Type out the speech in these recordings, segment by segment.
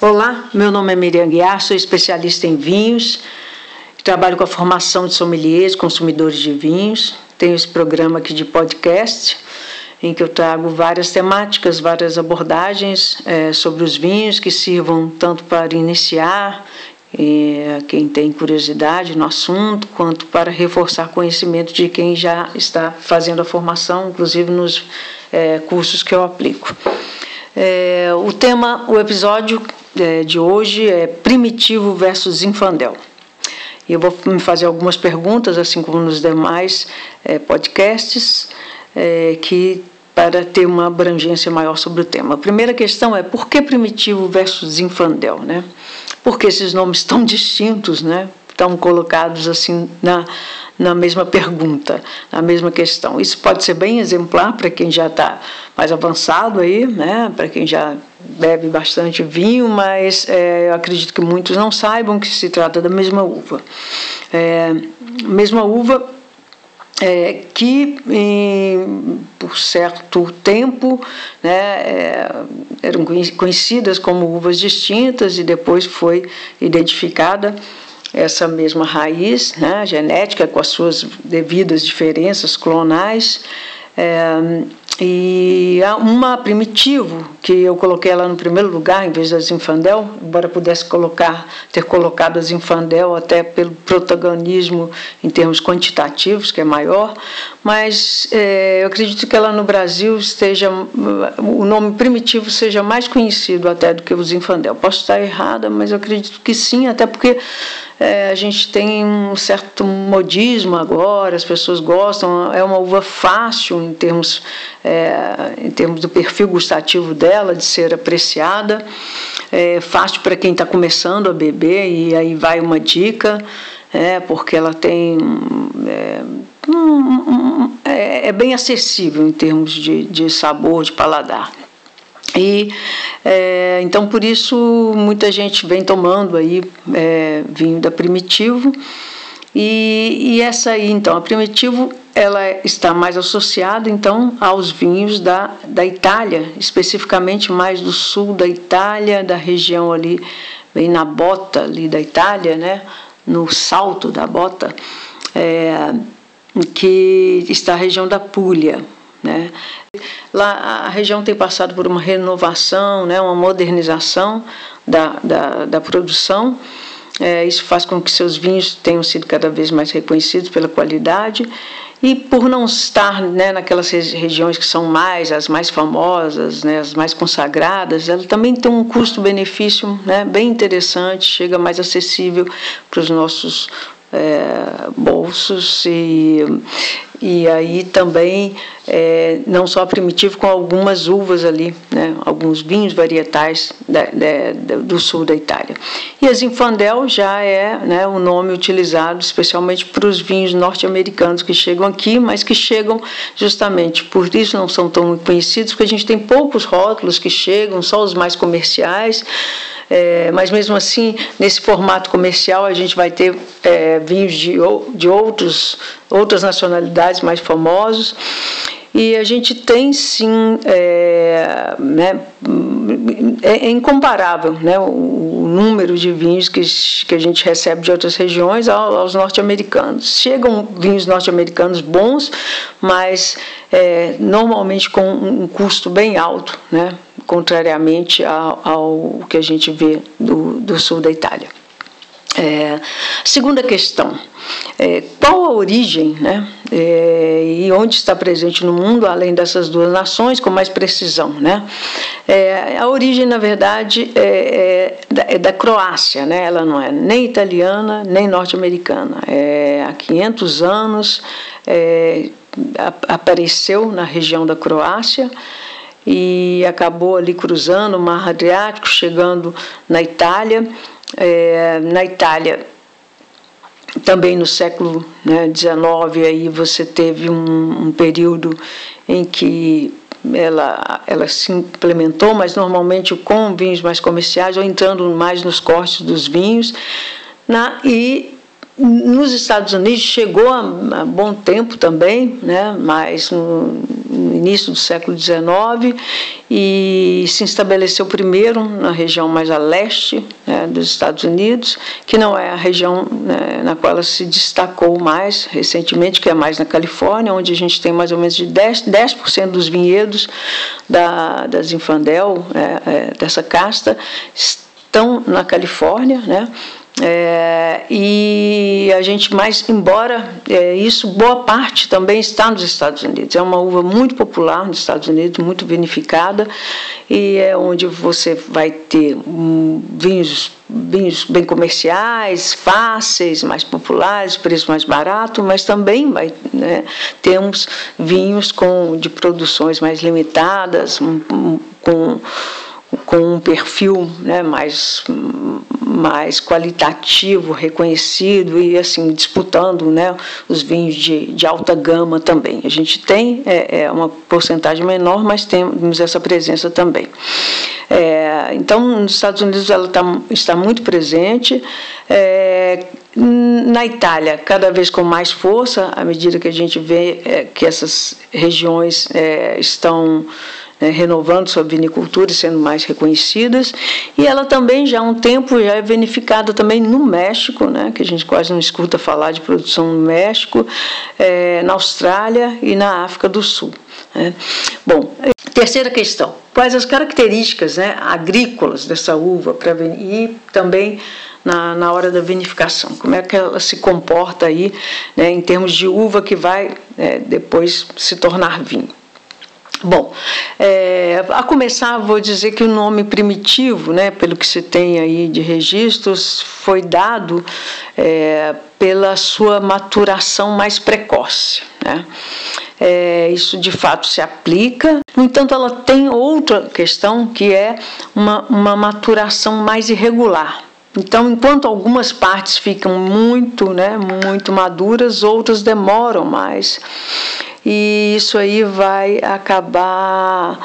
Olá, meu nome é Miriam Guiar, sou especialista em vinhos, trabalho com a formação de sommeliers, consumidores de vinhos. Tenho esse programa aqui de podcast, em que eu trago várias temáticas, várias abordagens é, sobre os vinhos que sirvam tanto para iniciar é, quem tem curiosidade no assunto, quanto para reforçar conhecimento de quem já está fazendo a formação, inclusive nos é, cursos que eu aplico. É, o tema, o episódio de hoje é Primitivo versus Infandel. Eu vou me fazer algumas perguntas, assim como nos demais é, podcasts, é, que para ter uma abrangência maior sobre o tema. A primeira questão é por que Primitivo versus Infandel, né? Por que esses nomes tão distintos, né? Estão colocados assim na na mesma pergunta, na mesma questão. Isso pode ser bem exemplar para quem já está mais avançado aí, né? para quem já bebe bastante vinho, mas é, acredito que muitos não saibam que se trata da mesma uva. É, mesma uva é, que em, por certo tempo né, é, eram conhecidas como uvas distintas e depois foi identificada essa mesma raiz né, genética com as suas devidas diferenças clonais. É, e uma primitivo, que eu coloquei ela no primeiro lugar em vez das Infandel, embora pudesse colocar, ter colocado as Infandel até pelo protagonismo em termos quantitativos, que é maior, mas é, eu acredito que ela no Brasil esteja, o nome primitivo seja mais conhecido até do que os Infandel. Posso estar errada, mas eu acredito que sim, até porque é, a gente tem um certo modismo agora, as pessoas gostam, é uma uva fácil em termos, é, em termos do perfil gustativo dela, de ser apreciada, é fácil para quem está começando a beber, e aí vai uma dica, é, porque ela tem. É, um, um, é, é bem acessível em termos de, de sabor, de paladar. E é, então por isso muita gente vem tomando aí é, vinho da Primitivo e, e, essa aí então a Primitivo ela está mais associada então aos vinhos da, da Itália, especificamente mais do sul da Itália, da região ali bem na bota ali da Itália, né, no salto da bota, é, que está a região da Puglia, né? Lá a região tem passado por uma renovação, né, uma modernização da, da, da produção. É, isso faz com que seus vinhos tenham sido cada vez mais reconhecidos pela qualidade e por não estar né, naquelas regiões que são mais as mais famosas, né, as mais consagradas, ela também tem um custo-benefício né, bem interessante, chega mais acessível para os nossos é, bolsos e, e aí também é, não só primitivo com algumas uvas ali, né, alguns vinhos varietais da, da, do sul da Itália. E a Zinfandel já é né, o nome utilizado especialmente para os vinhos norte-americanos que chegam aqui, mas que chegam justamente por isso não são tão conhecidos, porque a gente tem poucos rótulos que chegam, só os mais comerciais. É, mas mesmo assim, nesse formato comercial, a gente vai ter é, vinhos de, de outros, outras nacionalidades mais famosos. E a gente tem sim, é, né, é, é, incomparável né, o, o, número de vinhos que, que a gente recebe de outras regiões aos, aos norte-americanos. Chegam vinhos norte-americanos bons, mas é, normalmente com um custo bem alto, né, contrariamente ao, ao que a gente vê do, do sul da Itália. É, segunda questão, é, qual a origem né, é, e onde está presente no mundo, além dessas duas nações, com mais precisão? Né? É, a origem, na verdade, é, é, da, é, da, Croácia, né? ela não é nem italiana nem norte-americana. há 500 anos apareceu na região da Croácia e acabou ali cruzando o Mar Adriático, chegando na Itália é, na Itália, também no século XIX, né, aí você teve um, um período em que ela, ela se implementou, mas normalmente com vinhos mais comerciais ou entrando mais nos cortes dos vinhos. Na, e nos Estados Unidos chegou há, há bom tempo também, né, mas no início do século XIX e se estabeleceu primeiro na região mais a leste né, dos Estados Unidos, que não é a região né, na qual ela se destacou mais recentemente, que é mais na Califórnia, onde a gente tem mais ou menos de 10%, 10 dos vinhedos da, das Infandel, é, é, dessa casta, estão na Califórnia, né? É, e a gente mais, embora é, isso, boa parte também está nos Estados Unidos. É uma uva muito popular nos Estados Unidos, muito vinificada, e é onde você vai ter um, vinhos, vinhos bem comerciais, fáceis, mais populares, preço mais barato, mas também vai, né, temos vinhos com, de produções mais limitadas, um, um, com com um perfil né, mais, mais qualitativo, reconhecido e assim disputando né, os vinhos de, de alta gama também. A gente tem é, é uma porcentagem menor, mas temos essa presença também. É, então, nos Estados Unidos ela tá, está muito presente. É, na Itália, cada vez com mais força, à medida que a gente vê é, que essas regiões é, estão né, renovando sua vinicultura e sendo mais reconhecidas. E ela também já há um tempo já é vinificada também no México, né, que a gente quase não escuta falar de produção no México, é, na Austrália e na África do Sul. Né. Bom, terceira questão: quais as características né, agrícolas dessa uva para e também na, na hora da vinificação? Como é que ela se comporta aí né, em termos de uva que vai é, depois se tornar vinho? Bom, é, a começar vou dizer que o nome primitivo, né, pelo que se tem aí de registros, foi dado é, pela sua maturação mais precoce. Né? É, isso de fato se aplica. No entanto, ela tem outra questão que é uma, uma maturação mais irregular. Então, enquanto algumas partes ficam muito, né, muito maduras, outras demoram mais e isso aí vai acabar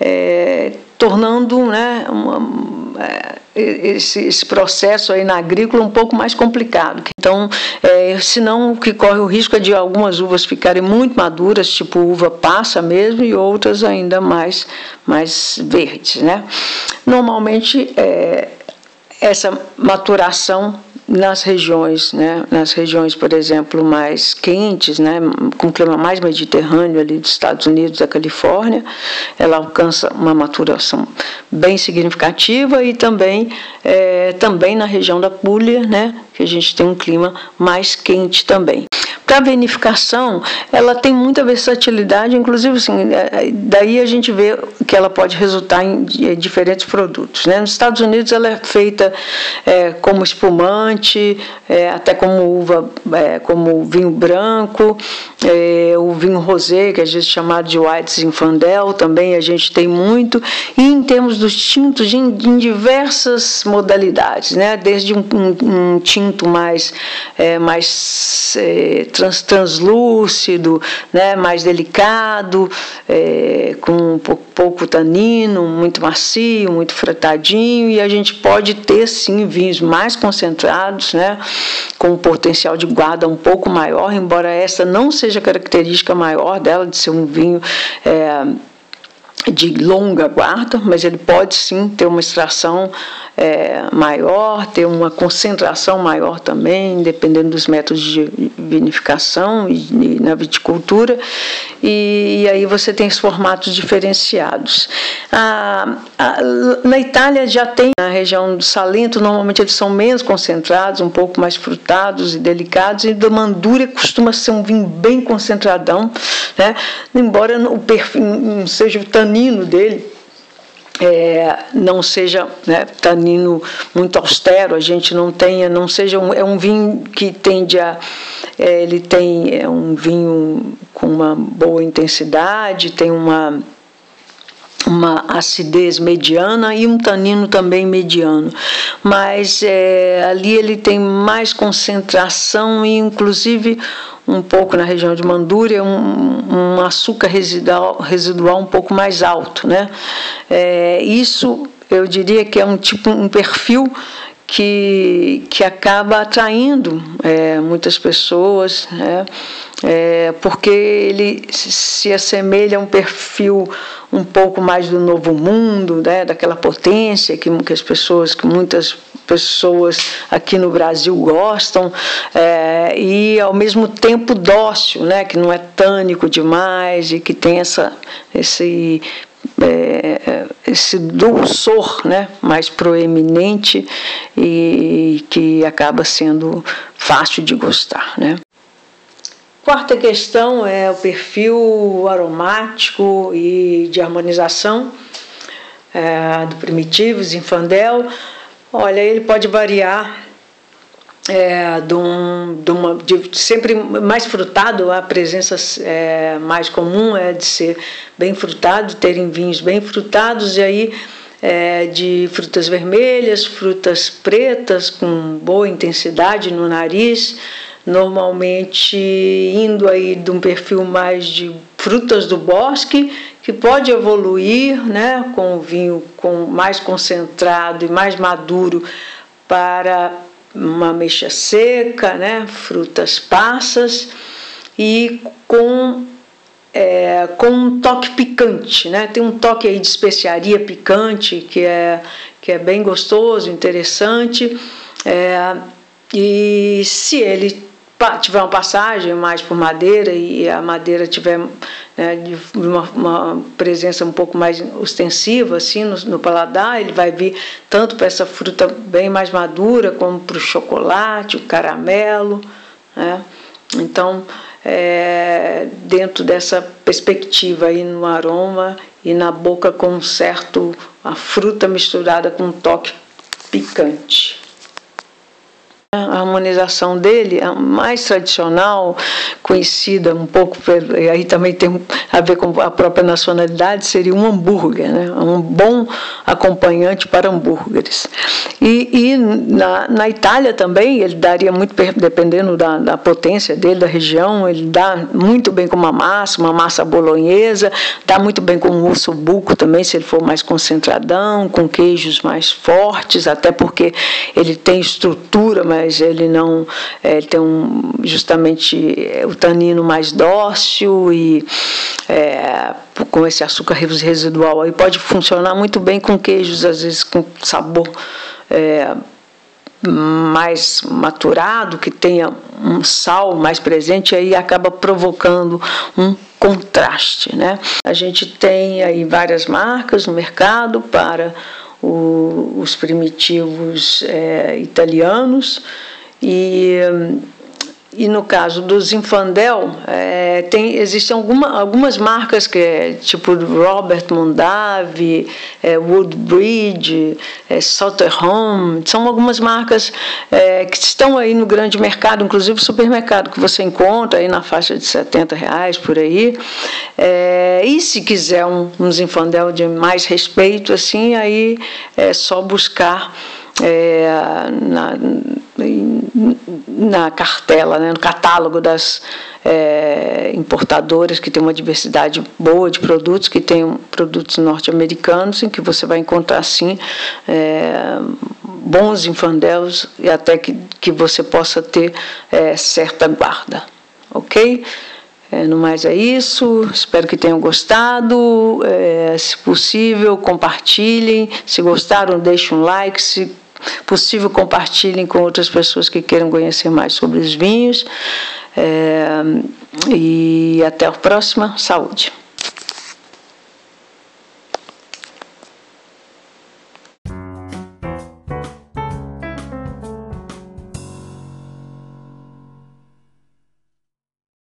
é, tornando né, uma, é, esse, esse, processo aí na agrícola um pouco mais complicado. Então, é, senão o que corre o risco é de algumas uvas ficarem muito maduras, tipo uva passa mesmo, e outras ainda mais, mais verdes. Né? Normalmente, é, essa maturação nas regiões, né, nas regiões, por exemplo, mais quentes, né, com clima mais mediterrâneo ali dos Estados Unidos, da Califórnia, ela alcança uma maturação bem significativa e também, é, também na região da Puglia, né, que a gente tem um clima mais quente também. Vinificação, ela tem muita versatilidade, inclusive assim, é, daí a gente vê que ela pode resultar em diferentes produtos. Né? Nos Estados Unidos ela é feita é, como espumante, é, até como uva, é, como vinho branco, é, o vinho rosé, que a gente chama de White Zinfandel, também a gente tem muito, e em termos dos tintos, em, em diversas modalidades, né? desde um, um, um tinto mais, é, mais trans, translúcido, né, mais delicado, é, com pouco, pouco tanino, muito macio, muito fretadinho, e a gente pode ter sim vinhos mais concentrados, né, com um potencial de guarda um pouco maior, embora essa não seja a característica maior dela, de ser um vinho. É, de longa guarda, mas ele pode sim ter uma extração é, maior, ter uma concentração maior também, dependendo dos métodos de vinificação e, e na viticultura, e, e, aí você tem os formatos diferenciados. A, a, na Itália já tem na região do Salento, normalmente eles são menos concentrados, um pouco mais frutados e delicados, e da Mandúria costuma ser um vinho bem concentradão, né? embora o perfil não seja o tanino dele é, não seja né, tanino muito austero, a gente não tenha, não seja um, é um vinho que tende a é, ele tem é um vinho com uma boa intensidade, tem uma uma acidez mediana e um tanino também mediano, mas é, ali ele tem mais concentração e inclusive um pouco na região de Mandúria, um, um açúcar residual, residual um pouco mais alto. Né? É, isso eu diria que é um tipo um perfil que, que acaba atraindo é, muitas pessoas, né? é, porque ele se assemelha a um perfil um pouco mais do novo mundo, né? daquela potência que, que as pessoas, que muitas pessoas aqui no Brasil gostam, é, e ao mesmo tempo dócil, né? que não é tânico demais e que tem essa, esse é, esse dulçor né, mais proeminente e que acaba sendo fácil de gostar. Né. Quarta questão é o perfil aromático e de harmonização é, do primitivo, Zinfandel. Olha, ele pode variar é, de, um, de, uma, de sempre mais frutado, a presença é, mais comum é de ser bem frutado, terem vinhos bem frutados, e aí é, de frutas vermelhas, frutas pretas com boa intensidade no nariz, normalmente indo aí de um perfil mais de frutas do bosque, que pode evoluir né, com o vinho com mais concentrado e mais maduro para uma mexa seca, né, frutas passas e com é, com um toque picante, né? Tem um toque aí de especiaria picante que é que é bem gostoso, interessante. É, e se ele tiver uma passagem mais por madeira e a madeira tiver né, uma, uma, presença um pouco mais ostensiva assim no, no paladar, ele vai vir tanto para essa fruta bem mais madura como para o chocolate, o caramelo. Né? Então, é, dentro dessa perspectiva aí no aroma e na boca com um certo a fruta misturada com um toque picante. A harmonização dele, a mais tradicional, conhecida um pouco, e aí também tem a ver com a própria nacionalidade, seria um hambúrguer, né? um bom acompanhante para hambúrgueres. E, e na, na Itália também, ele daria muito, dependendo da, da potência dele, da região, ele dá muito bem com uma massa, uma massa bolonhesa, dá muito bem com um urso buco também, se ele for mais concentradão, com queijos mais fortes, até porque ele tem estrutura, mas mas ele não é, tem um, justamente é, o tanino mais dócil e é, com esse açúcar residual aí pode funcionar muito bem com queijos, às vezes com sabor é, mais maturado, que tenha um sal mais presente, aí acaba provocando um contraste. Né? A gente tem aí várias marcas no mercado para o, os primitivos é, italianos e e no caso do Zinfandel, é, tem, existem alguma, algumas marcas que é tipo Robert Mondavi, é, Woodbridge, é, Home, são algumas marcas é, que estão aí no grande mercado, inclusive supermercado que você encontra aí na faixa de 70 reais por aí. É, e se quiser um, um Zinfandel de mais respeito, assim, aí é só buscar é, na, na cartela, né, no catálogo das é, importadoras, que tem uma diversidade boa de produtos, que tem produtos norte-americanos, em que você vai encontrar, sim, é, bons infandelos e até que, que você possa ter é, certa guarda, ok? É, no mais é isso, espero que tenham gostado. É, se possível, compartilhem. Se gostaram, deixem um like. Se possível, compartilhem com outras pessoas que queiram conhecer mais sobre os vinhos. É, e até a próxima. Saúde!